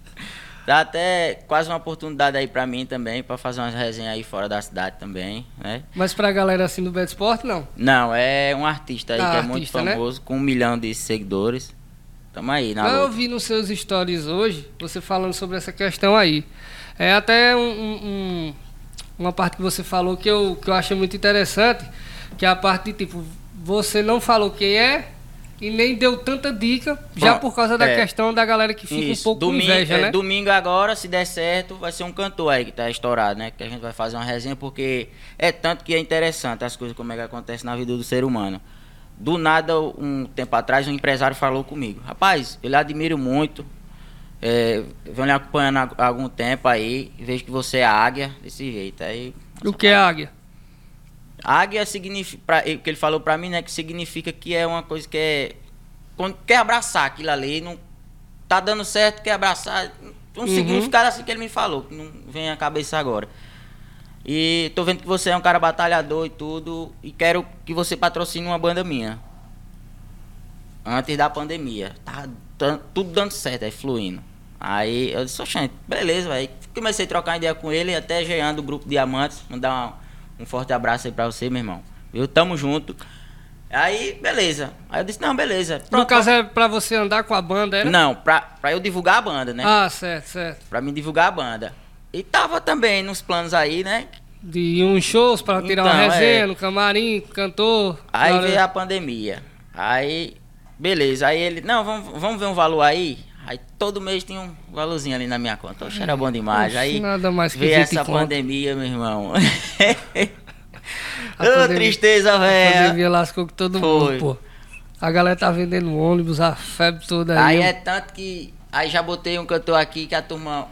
Tá até quase uma oportunidade aí pra mim também, pra fazer umas resenhas aí fora da cidade também, né? Mas pra galera assim do Betis Sport, não. Não, é um artista aí Ah, que é artista, muito né? famoso, com um milhão de seguidores. Tamo aí, na eu vi nos seus stories hoje, você falando sobre essa questão aí. É até um- um- uma parte que você falou que eu, que eu achei muito interessante, que é a parte de tipo, você não falou quem é e nem deu tanta dica, já Bom, por causa da é. questão da galera que fica Isso, um pouco domingo, inveja, é, né? domingo agora, se der certo, vai ser um cantor aí que tá estourado, né? Que a gente vai fazer uma resenha, porque é tanto que é interessante as coisas como é que acontece na vida do ser humano. Do nada, um tempo atrás, um empresário falou comigo. Rapaz, eu lhe admiro muito. É, venho lhe acompanhando há há algum tempo aí. Vejo que você é águia desse jeito. Aí, O que é águia? Águia significa. Pra, o que ele falou pra mim, né? Que significa que é uma coisa que é. Quando quer abraçar aquilo ali, não tá dando certo, quer abraçar. Um Uhum. significado assim que ele me falou, que não vem à cabeça agora. E tô vendo que você é um cara batalhador e tudo, e quero que você patrocine uma banda minha. Antes da pandemia. Tá tudo dando certo, aí fluindo. Aí eu disse, oxente, beleza, velho. Comecei a trocar ideia com ele, até Jean do grupo Diamantes. Mandar um, um forte abraço aí pra você, meu irmão. Viu? Tamo junto. Aí, beleza. Aí eu disse, não, beleza. No Pronto, caso é pra você andar com a banda, era? Não, pra, pra eu divulgar a banda, né? Ah, certo, certo. Pra me divulgar a banda. E tava também nos planos aí, né? De uns shows pra tirar uma Então, resenha é. no camarim, cantor. Aí veio a pandemia. Aí, beleza. Aí ele, não, vamos, vamos ver um valor aí. Aí todo mês tinha um valorzinho ali na minha conta. Oxe, era bom demais. Oxe, Aí nada mais que veio 20 essa pandemia, meu irmão. A Ô, pandemia- tristeza, A velho. pandemia lascou com todo mundo, Foi. pô. A galera tá vendendo ônibus, a febre toda aí. Aí é tanto que. Aí já botei um cantor aqui que a turma.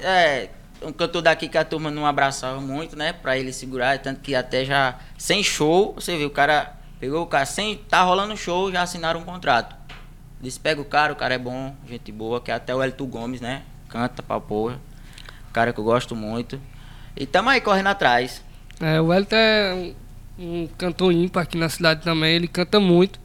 É. Um cantor daqui que a turma não abraçava muito, né? Pra ele segurar. Tanto que até já. Sem show, você viu, o cara. Pegou o cara sem. Tá rolando show, já assinaram um contrato. Disse, pega o cara, o cara é bom, gente boa, que é até o Elton Gomes, né? Canta pra porra. Cara que eu gosto muito. E tamo aí correndo atrás. É, o Elton é um, um cantor ímpar aqui na cidade também, ele canta muito.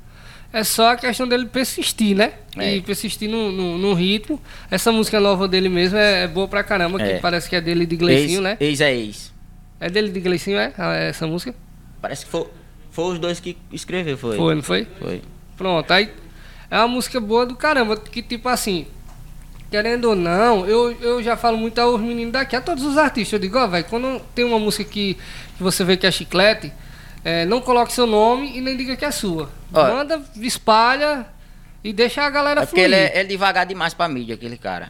É só a questão dele persistir, né? É. E persistir no, no, no ritmo. Essa música nova dele mesmo é, é boa pra caramba, É. que parece que é dele de Gleicinho, né? Ex é ex. É dele de Gleicinho, é? Essa música? Parece que foi, foi os dois que escreveu, foi. Foi, não foi? Foi. Pronto, aí é uma música boa do caramba, que tipo assim, querendo ou não, eu, eu já falo muito aos meninos daqui, a todos os artistas, eu digo, ó, velho, quando tem uma música que, que você vê que é chiclete, é, não coloque seu nome e nem diga que é sua. Ó. Manda, espalha e deixa a galera É porque fluir. ele é, é devagar demais pra mídia, aquele cara.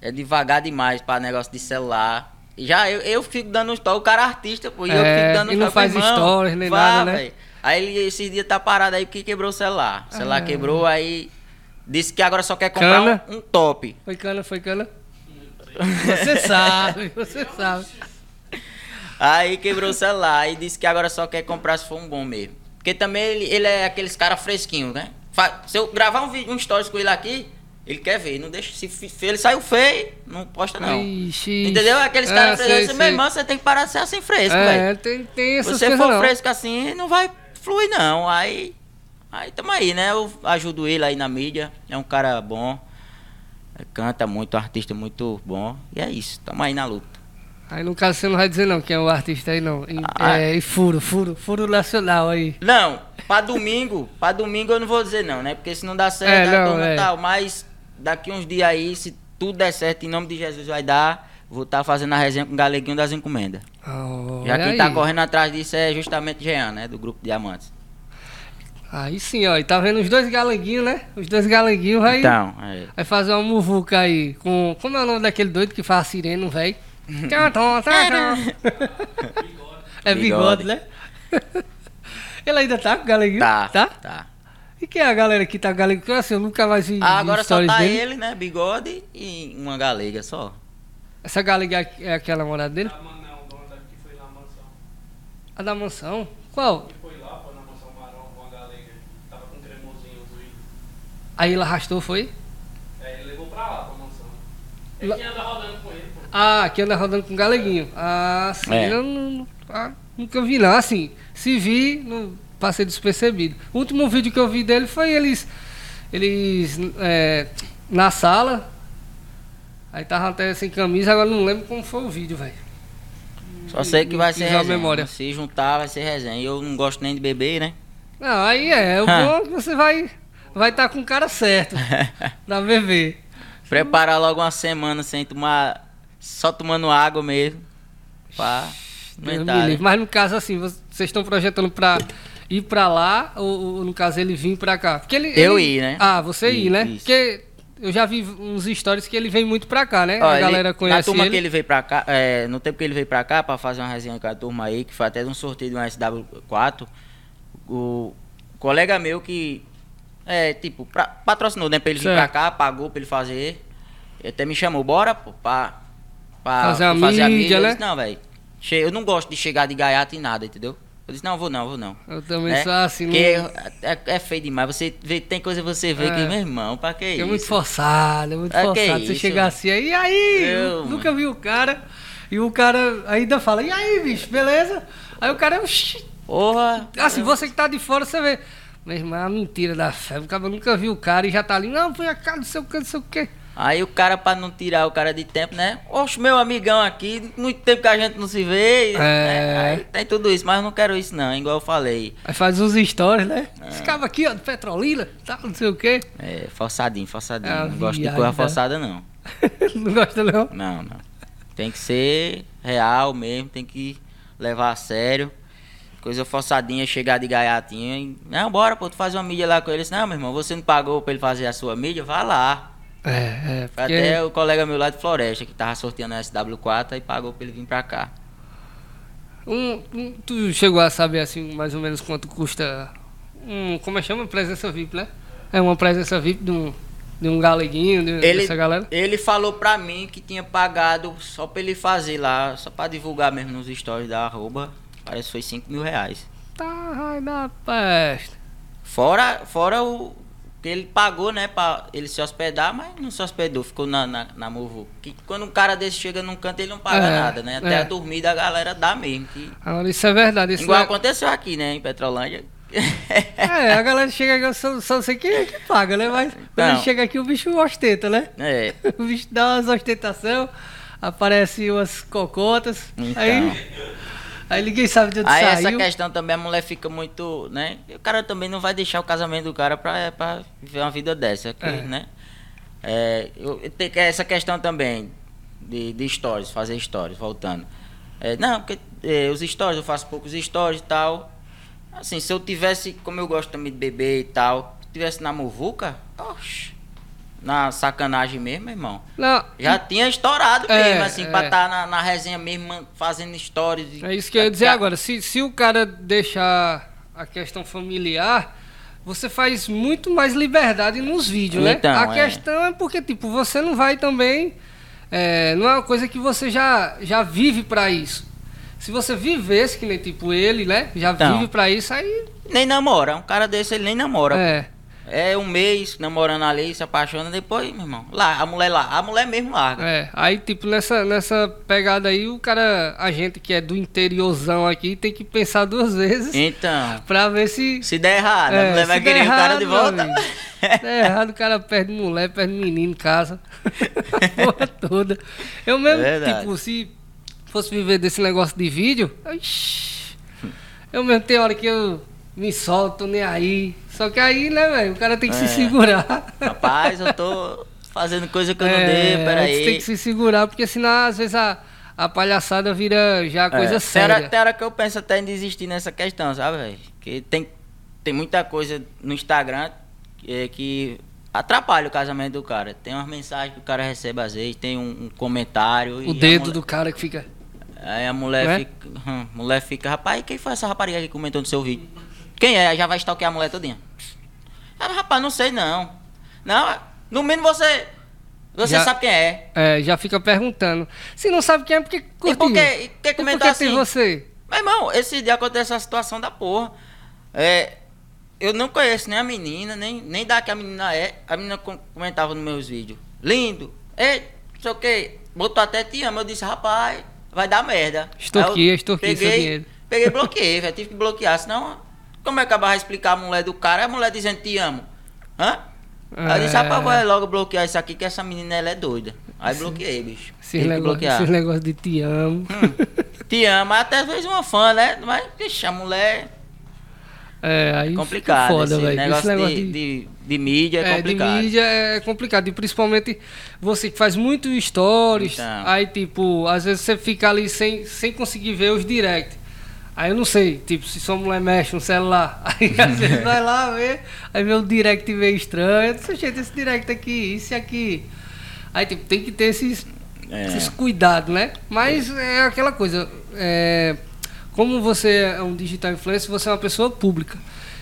É devagar demais pra negócio de celular. E Já eu, eu fico dando um story, o cara é artista, pô, e eu É, fico dando e um não story, faz irmão, stories nem vá, nada, né? véi. Aí ele esses dias tá parado aí porque quebrou o celular. O celular Ah. quebrou, aí disse que agora só quer comprar Cana. um, um top. Foi cana, foi cana? Você sabe, você sabe. Aí quebrou o celular e disse que agora só quer comprar se for um bom mesmo. Porque também ele, ele é aqueles cara fresquinho, né? Fa- Se eu gravar um, vídeo, um stories com ele aqui, ele quer ver. Não deixa. Se ele saiu feio, não posta não. Ixi, Entendeu? Aqueles caras sei, frescos. Meu sei. irmão, você tem que parar de ser assim fresco, É, velho. tem, tem essas Se você for não. fresco assim, não vai fluir não. Aí. Aí tamo aí, né? Eu ajudo ele aí na mídia. É um cara bom. é, Canta muito, um artista muito bom. E é isso, tamo aí na luta. Aí no caso você não vai dizer não quem é o artista aí não. E, Ah. é, e furo, furo, furo nacional aí. Não, pra domingo, pra domingo eu não vou dizer não, né? Porque se não dá certo, É, não, é. tal. Mas daqui uns dias aí, se tudo der certo, em nome de Jesus vai dar, vou estar fazendo a resenha com o Galeguinho das Encomendas. Já Olha quem tá aí. correndo atrás disso é justamente Jean, né? Do grupo Diamantes. Aí sim, ó. E tá vendo os dois galanguinhos, né? Os dois galanguinhos vai, Então, é. vai fazer uma muvuca aí. Com, como é o nome daquele doido que faz sirene, velho? é bigode, Bigode. né? Ele ainda tá com o galanguinho? Tá, Tá? tá. E quem é a galera que tá com o galanguinho? Porque, Assim, eu nunca mais vi Ah, agora só tá dele. ele, né? Bigode e uma galega só. Essa galega é aquela namorada dele? A Manel, dona que foi na mansão. A da mansão? Qual? Foi lá, foi na mansão Marrom com a galega. Tava com um cremosinho doído. Aí ele arrastou, foi? Aí ele levou pra lá, pra mansão. Ele Lá- que anda rodando com ele, pô. Ah, que anda rodando com o galeguinho. Ah, sim. É. Eu não, não- ah, nunca vi não. Assim, se vi, não passei despercebido. O último vídeo que eu vi dele foi eles. Eles. é, na sala. Aí tava até sem camisa, agora não lembro como foi o vídeo, velho. Só sei que vai ser resenha. memória. Se juntar, vai ser resenha. E eu não gosto nem de beber, né? Não, aí é. O Ah. bom é que você vai. Vai estar com o cara certo. pra beber. Preparar logo uma semana sem tomar. Só tomando água mesmo. Aguentar, né? Mas no caso, assim, vocês estão projetando pra ir pra lá, ou, ou, no caso ele vir pra cá? Porque ele, Eu ele- ir, né? Ah, você ir, Isso, né? isso. Porque eu já vi uns stories que ele vem muito pra cá, né? Ó, a ele- galera Na conhece turma ele. que ele veio pra cá, é, no tempo que ele veio pra cá pra fazer uma resenha com a turma aí, que foi até de um sorteio de um SW4, o colega meu que, é, tipo, pra- patrocinou, né, pra ele vir Certo. pra cá, pagou pra ele fazer, ele até me chamou, bora, pô, pra, pra Fazer a pra mídia, Eu né? disse, não, velho, eu não gosto de chegar de gaiato em nada, entendeu? Eu disse, não, vou não, vou não. Eu também É, sou assim, Porque não- é, é feio demais. Você vê, tem coisa que você vê É. que, meu irmão, pra que é isso? muito forçado, é muito É, que forçado. Você isso, chegar assim, aí, e aí? Eu, nunca vi o cara. E o cara ainda fala, e aí, bicho, beleza? Aí o cara, "Oxi." Porra. assim, você que tá de fora, você vê. Meu irmão, é mentira da fé. O cara nunca viu o cara e já tá ali, não, foi a cara, não sei o que, não sei o que. Aí o cara, pra não tirar o cara de tempo, né? Oxe, meu amigão aqui, muito tempo que a gente não se vê. É. né? Aí tem tudo isso, mas eu não quero isso não, igual eu falei. Aí faz uns stories, né? É. Esse aqui, ó, de Petrolina, tá, não sei o que. É, forçadinho, forçadinho. Uma não gosto de coisa tá? forçada, não. não gosta não? Não, não. Tem que ser real mesmo, tem que levar a sério. Coisa forçadinha, chegar de gaiatinha e. Não, bora, pô, tu faz uma mídia lá com eles. Não, meu irmão, você não pagou pra ele fazer a sua mídia? Vá lá. É, é. Porque até o colega meu lá de Floresta, que tava sorteando a SW4 e pagou pra ele vir pra cá. um, um- tu chegou a saber, assim, mais ou menos quanto custa um, como é que chama? Presença VIP, né? É uma presença VIP de um, de um galeguinho, de, Ele, dessa galera? ele falou pra mim que tinha pagado só pra ele fazer lá, só pra divulgar mesmo nos stories da arroba. Parece que foi 5 mil reais. Tá, ai, da peste. Fora, fora o que ele pagou, né, pra ele se hospedar, mas não se hospedou, ficou na, na, na. Que quando um cara desse chega num canto, ele não paga É, nada, né? Até é. a dormida a galera dá mesmo. Que... Agora, isso é verdade. Isso Igual é- aconteceu aqui, né, em Petrolândia. É, a galera chega aqui, eu só, só sei quem é que paga, né? Mas quando ele chega aqui, o bicho ostenta, né? é. O bicho dá umas ostentação, aparece umas cocotas, Então. aí, aí ninguém sabe de onde Aí essa saiu. questão também, a mulher fica muito, né? O cara também não vai deixar o casamento do cara pra, pra viver uma vida dessa, que, É. né? É, eu, que- essa questão também de, de stories, fazer stories, voltando. É, não, porque é, os stories, eu faço poucos stories e tal. Assim, se eu tivesse, como eu gosto também de beber e tal, se tivesse na muvuca, oxe, na sacanagem mesmo, irmão. Não, Já tinha estourado É, mesmo, assim, pra é. estar na, na resenha mesmo, fazendo e- É isso que eu ia dizer agora. Se, se o cara deixar a questão familiar, você faz muito mais liberdade nos vídeos, né? Então, a é. questão é porque, tipo, você não vai também. é, não é uma coisa que você já, já vive pra isso. Se você vivesse, que nem tipo ele, né? Já Então. vive pra isso, aí. Nem namora. Um cara desse, ele nem namora. É. É um mês namorando ali, se apaixona, depois, meu irmão. Lá, a mulher lá. A mulher mesmo larga. É, aí tipo nessa, nessa pegada aí, o cara, a gente que é do interiorzão aqui, tem que pensar duas vezes Então, pra ver se. se der errado, a É, mulher se vai querer o cara de errado, volta. amigo. Se der errado, o cara perde mulher, perde menino em casa. A porra toda. Eu mesmo, Verdade. tipo, se fosse viver desse negócio de vídeo, eu mesmo tem hora que eu me solto, nem aí. Só que aí, né, velho, o cara tem que se É. segurar. Rapaz, eu tô fazendo coisa que eu não É, devo, Você peraí. tem que se segurar, porque senão às vezes a, a palhaçada vira já coisa É, tem séria. hora, tem hora que eu penso até em desistir nessa questão, sabe, velho? Que tem, tem muita coisa no Instagram que, é, que atrapalha o casamento do cara. Tem umas mensagens que o cara recebe às vezes, tem um, um comentário. O a dedo mulher- do cara que fica. Aí a mulher Não é? fica. hum, mulher fica, rapaz, quem foi essa rapariga que comentou no seu vídeo? Quem é? Já vai stalkear a mulher todinha. Ah, rapaz, não sei não. Não, no mínimo você. Você Já- sabe quem é. É, já fica perguntando. Se não sabe quem é, porque E curtiu. e que E por comentar que tem assim? você? Meu irmão, esse dia aconteceu essa situação da porra. É, eu não conheço nem a menina, nem, nem da que a menina é. A menina com- comentava nos meus vídeos. Lindo, ei, não sei o que. Botou até te amo. Eu disse, rapaz, vai dar merda. Aí eu extorquia seu peguei, dinheiro. Peguei e bloqueei, velho. Tive que bloquear. Senão, como é que eu vai explicar a mulher do cara? A mulher dizendo te amo. Hã? Aí eu disse, É. rapaz, vai logo bloquear isso aqui, que essa menina ela é doida. Aí bloqueei, bicho. Esses negócios negócios de te amo. Hum, te ama, até às vezes uma fã, né? Mas, bicho, a mulher É, aí é complicado. foda, esse velho. negócio, Esse negócio de, de, de mídia é, É, de complicado. mídia é complicado. E principalmente você que faz muito stories, Então. aí tipo, às vezes você fica ali sem, sem conseguir ver os direct. Aí eu não sei, tipo, se sua mulher mexe no celular, aí às vezes vai lá ver, aí vê o direct meio estranho, eu disse, gente, esse direct aqui, isso aqui. Aí tipo, tem que ter esses, É. esses cuidados, né? Mas é aquela coisa, é, como você é um digital influencer, você é uma pessoa pública.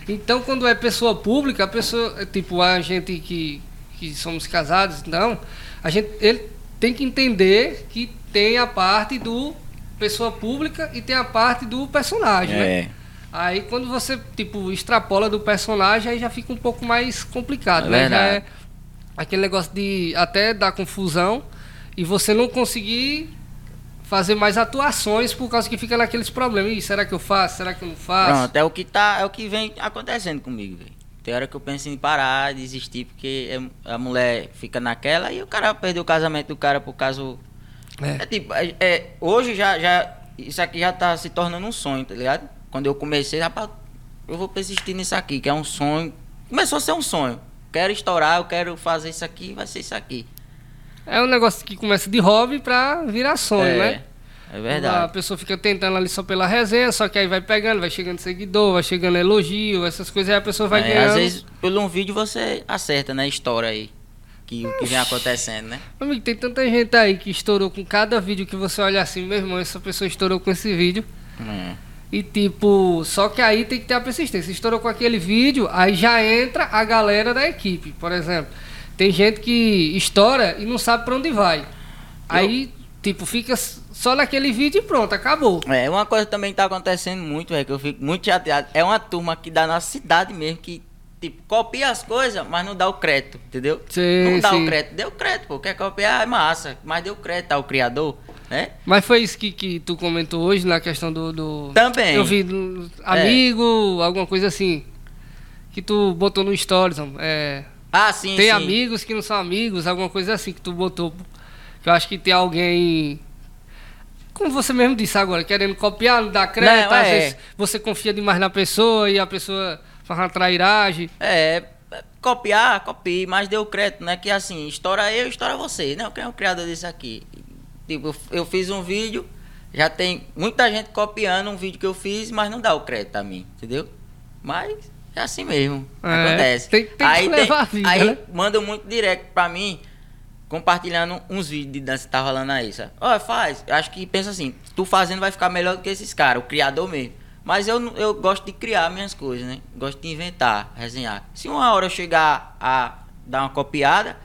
Então, quando é pessoa pública, a pessoa, é, tipo, a gente que, que somos casados, então, a gente, ele tem que entender que tem a parte do pessoa pública e tem a parte do personagem, né? É. Aí quando você, tipo, extrapola do personagem, aí já fica um pouco mais complicado, É né? Já é aquele negócio de até dar confusão e você não conseguir fazer mais atuações por causa que fica naqueles problemas. Ih, será que eu faço? Será que eu não faço? Pronto, é o que tá, é o que vem acontecendo comigo, velho. Tem hora que eu penso em parar, desistir, porque é- a mulher fica naquela e o cara perdeu o casamento do cara por causa. É. É tipo, é, é, hoje já, já. Isso aqui já tá se tornando um sonho, tá ligado? Quando eu comecei, rapaz, eu vou persistir nisso aqui, que é um sonho. Começou a ser um sonho. Quero estourar, eu quero fazer isso aqui, vai ser isso aqui. É um negócio que começa de hobby pra virar sonho, é, né? É A verdade. pessoa fica tentando ali só pela resenha, só que aí vai pegando, vai chegando seguidor, vai chegando elogio, essas coisas, aí a pessoa vai É, ganhando. às vezes, pelo um vídeo, você acerta, né? História aí. Que, o que vem acontecendo, né? Amigo, tem tanta gente aí que estourou com cada vídeo que você olha assim, meu irmão, essa pessoa estourou com esse vídeo. É. E tipo, só que aí tem que ter a persistência. Estourou com aquele vídeo, aí já entra a galera da equipe, por exemplo. Tem gente que estoura e não sabe pra onde vai. Aí, tipo, fica só naquele vídeo e pronto, acabou. É, uma coisa também que tá acontecendo muito, é que eu fico muito chateado. É uma turma aqui da nossa cidade mesmo que, tipo, copia as coisas, mas não dá o crédito, entendeu? Sim, não dá sim. o crédito. Deu crédito, pô. Quer copiar, é massa. Mas deu crédito ao criador, né? Mas foi isso que, que tu comentou hoje na questão do. do... Também. Eu vi do amigo, alguma coisa assim. Que tu botou no Stories. É, Ah, sim, tem sim. amigos que não são amigos, alguma coisa assim que tu botou. Que eu acho que tem alguém. Como você mesmo disse agora, querendo copiar, não dá crédito, Não, às é. vezes você confia demais na pessoa e a pessoa faz uma trairagem. É, copiar, copie, mas deu crédito, né? Que assim, estoura eu, estoura você, né? Quem é o criador disso aqui? Tipo, eu- fiz um vídeo, já tem muita gente copiando um vídeo que eu fiz, mas não dá o crédito a mim, entendeu? Mas é assim mesmo, É, acontece. tem- tem que levar a vida, aí né? mandam muito direct pra mim, compartilhando uns vídeos de dança que tá rolando aí, sabe? Ó, faz, eu acho que pensa assim, tu fazendo vai ficar melhor do que esses caras, o criador mesmo. Mas eu, eu gosto de criar minhas coisas, né? Gosto de inventar, resenhar. Se uma hora eu chegar a dar uma copiada,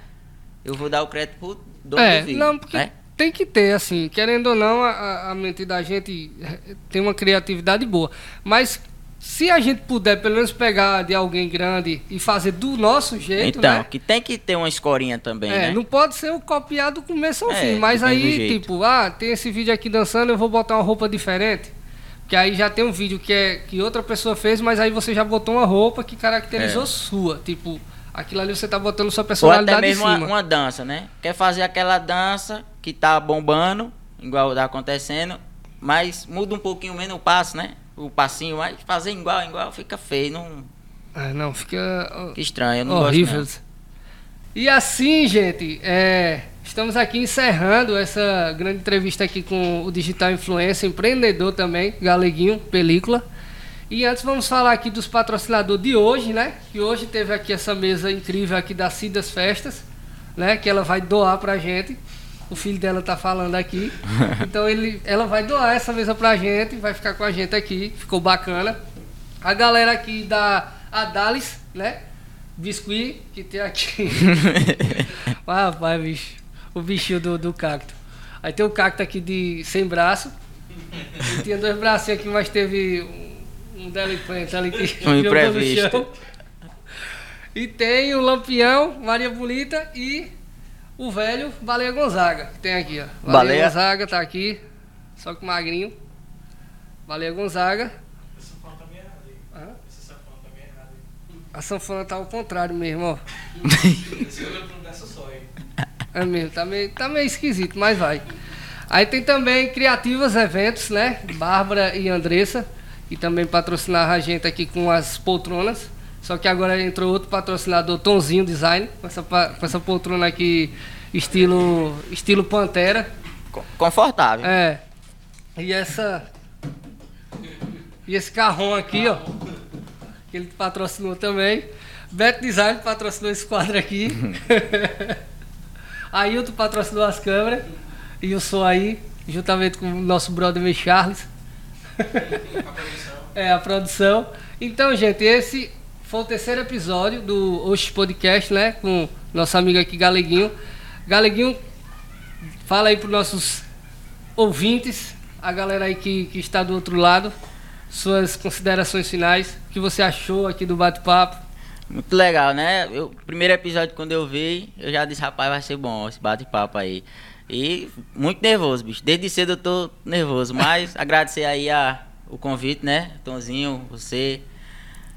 eu vou dar o crédito pro dono é, do vídeo. não, porque né? tem que ter, assim, querendo ou não, a- a, mente da gente eh, tem uma criatividade boa. Mas se a gente puder pelo menos pegar de alguém grande e fazer do nosso jeito, Então, né? que tem que ter uma escorinha também, É, né? não pode ser o copiado do começo ao É, fim. Mas aí, tipo, ah, tem esse vídeo aqui dançando, eu vou botar uma roupa diferente. Porque aí já tem um vídeo que, é, que outra pessoa fez, mas aí você já botou uma roupa que caracterizou É. sua. Tipo, aquilo ali você tá botando sua Ou até personalidade em mesmo uma, cima. uma dança, né? Quer fazer aquela dança que tá bombando, igual tá acontecendo, mas muda um pouquinho menos o passo, né? O passinho, mas fazer igual, igual fica feio, não... Ah, não, fica Fica estranho, eu não horrível. gosto E assim, gente, é, estamos aqui encerrando essa grande entrevista aqui com o digital influencer, empreendedor também, Galeguinho, película. E antes vamos falar aqui dos patrocinadores de hoje, né? Que hoje teve aqui essa mesa incrível aqui da Cidas Festas, né? Que ela vai doar pra gente. O filho dela tá falando aqui. Então ele, ela vai doar essa mesa pra gente, vai ficar com a gente aqui. Ficou bacana. A galera aqui da Adalis, né? Biscuit, que tem aqui. ah, rapaz, bicho. O bichinho do, do cacto. Aí tem o cacto aqui de sem braço. Ele tinha dois bracinhos aqui, mas teve um, um delinquente ali que Um jogou no imprevisto. chão. E tem o Lampião, Maria Bonita e o velho Baleia Gonzaga. Que tem aqui, ó. Baleia, Baleia. Gonzaga tá aqui, só que magrinho. Baleia Gonzaga. Esse sanfona tá meio errado aí. Hã? Esse sanfona tá meio errado aí. A sanfona tá ao contrário mesmo, ó. Esse olho não dessa só aí. É mesmo, tá meio, tá meio esquisito, mas vai. Aí tem também Criativas Eventos, né? Bárbara e Andressa, que também patrocinaram a gente aqui com as poltronas. Só que agora entrou outro patrocinador, Tonzinho Design, com essa, com essa poltrona aqui, estilo, estilo Pantera. Co- Confortável. É. E essa. E esse carrão aqui, ó. Que ele patrocinou também. Beto Design patrocinou esse quadro aqui. Ailton patrocinou as câmeras. E eu sou aí, juntamente com o nosso brother Charles. É, a produção. Então, gente, esse foi o terceiro episódio do Oxi Podcast, né? Com nosso amigo aqui, Galeguinho. Galeguinho, fala aí para nossos ouvintes, a galera aí que, que está do outro lado. suas considerações finais. O que você achou aqui do bate-papo? Muito legal, né? Eu, primeiro episódio quando eu vi, eu já disse, rapaz, vai ser bom esse bate-papo aí. E muito nervoso, bicho. Desde cedo eu tô nervoso, mas agradecer aí a, o convite, né? Tonzinho, você.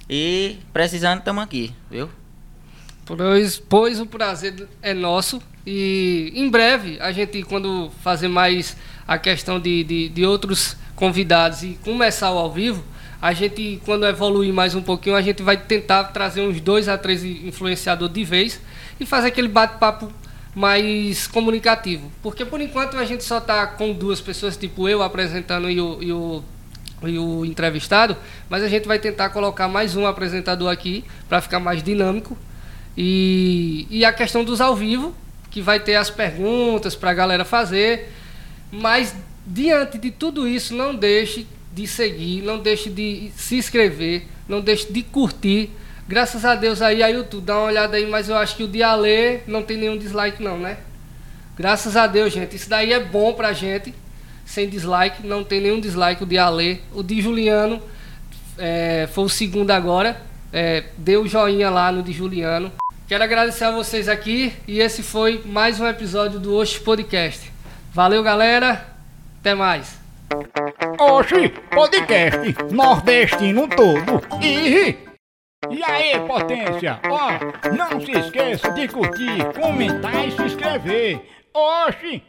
E precisando, estamos aqui, viu? Pois, pois o prazer é nosso. E em breve, a gente, quando fazer mais a questão de, de, de outros convidados e começar o ao vivo, a gente, quando evoluir mais um pouquinho, a gente vai tentar trazer uns dois a três influenciadores de vez e fazer aquele bate-papo mais comunicativo. Porque por enquanto a gente só está com duas pessoas, tipo eu apresentando e o, e o, e o entrevistado, mas a gente vai tentar colocar mais um apresentador aqui para ficar mais dinâmico. E, e a questão dos ao vivo, que vai ter as perguntas para a galera fazer. Mas diante de tudo isso, não deixe de seguir, não deixe de se inscrever, não deixe de curtir Graças a Deus aí, a YouTube, dá uma olhada aí, mas eu acho que o de Ale não tem nenhum dislike não, né? Graças a Deus, gente. Isso daí é bom pra gente. Sem dislike, não tem nenhum dislike o de Ale. O de Juliano é, foi o segundo agora. É, deu joinha lá no de Juliano. Quero agradecer a vocês aqui e esse foi mais um episódio do Oxi Podcast. Valeu, galera. Até mais. Oxi Podcast Nordestino todo. E e aí, potência? Ó, não se esqueça de curtir, comentar e se inscrever. Oxi!